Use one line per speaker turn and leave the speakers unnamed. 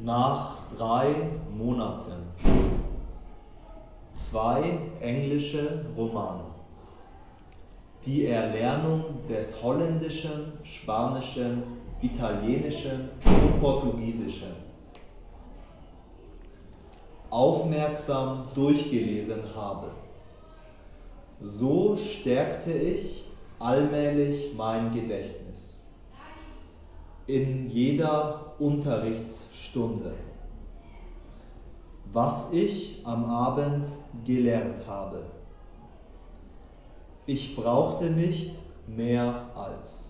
Nach drei Monaten zwei englische Romane. Die Erlernung des Holländischen, Spanischen, Italienischen und Portugiesischen. Aufmerksam durchgelesen habe. So stärkte ich allmählich mein Gedächtnis. In jeder Unterrichtsstunde. Was ich am Abend gelernt habe. Ich brauchte nicht mehr als